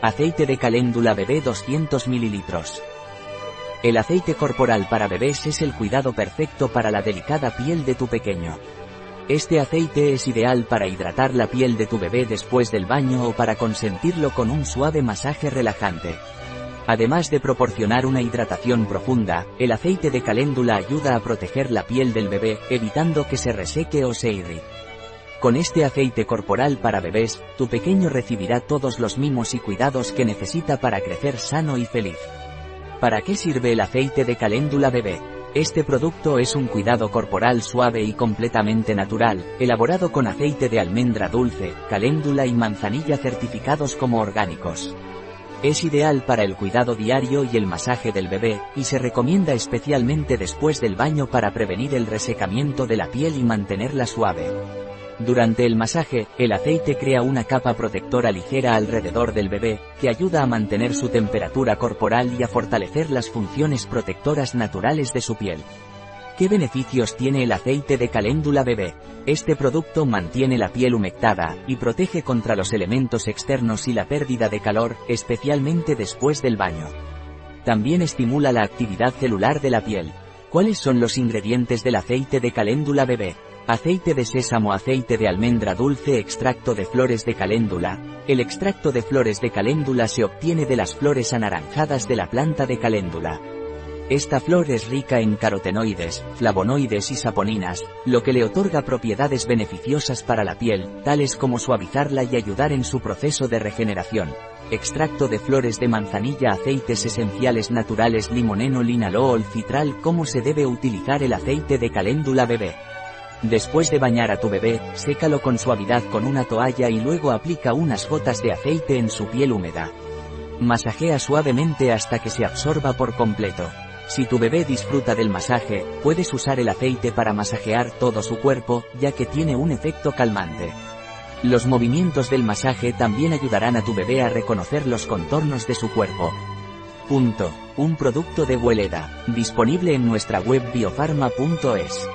Aceite de caléndula bebé 200 ml. El aceite corporal para bebés es el cuidado perfecto para la delicada piel de tu pequeño. Este aceite es ideal para hidratar la piel de tu bebé después del baño o para consentirlo con un suave masaje relajante. Además de proporcionar una hidratación profunda, el aceite de caléndula ayuda a proteger la piel del bebé, evitando que se reseque o se irrite. Con este aceite corporal para bebés, tu pequeño recibirá todos los mimos y cuidados que necesita para crecer sano y feliz. ¿Para qué sirve el aceite de caléndula bebé? Este producto es un cuidado corporal suave y completamente natural, elaborado con aceite de almendra dulce, caléndula y manzanilla certificados como orgánicos. Es ideal para el cuidado diario y el masaje del bebé, y se recomienda especialmente después del baño para prevenir el resecamiento de la piel y mantenerla suave. Durante el masaje, el aceite crea una capa protectora ligera alrededor del bebé, que ayuda a mantener su temperatura corporal y a fortalecer las funciones protectoras naturales de su piel. ¿Qué beneficios tiene el aceite de caléndula bebé? Este producto mantiene la piel humectada y protege contra los elementos externos y la pérdida de calor, especialmente después del baño. También estimula la actividad celular de la piel. ¿Cuáles son los ingredientes del aceite de caléndula bebé? Aceite de sésamo, aceite de almendra dulce, extracto de flores de caléndula. El extracto de flores de caléndula se obtiene de las flores anaranjadas de la planta de caléndula. Esta flor es rica en carotenoides, flavonoides y saponinas, lo que le otorga propiedades beneficiosas para la piel, tales como suavizarla y ayudar en su proceso de regeneración. Extracto de flores de manzanilla, aceites esenciales naturales, limoneno, linalool, citral, ¿cómo se debe utilizar el aceite de caléndula bebé? Después de bañar a tu bebé, sécalo con suavidad con una toalla y luego aplica unas gotas de aceite en su piel húmeda. Masajea suavemente hasta que se absorba por completo. Si tu bebé disfruta del masaje, puedes usar el aceite para masajear todo su cuerpo, ya que tiene un efecto calmante. Los movimientos del masaje también ayudarán a tu bebé a reconocer los contornos de su cuerpo. Punto. Un producto de Hueleda, disponible en nuestra web biofarma.es.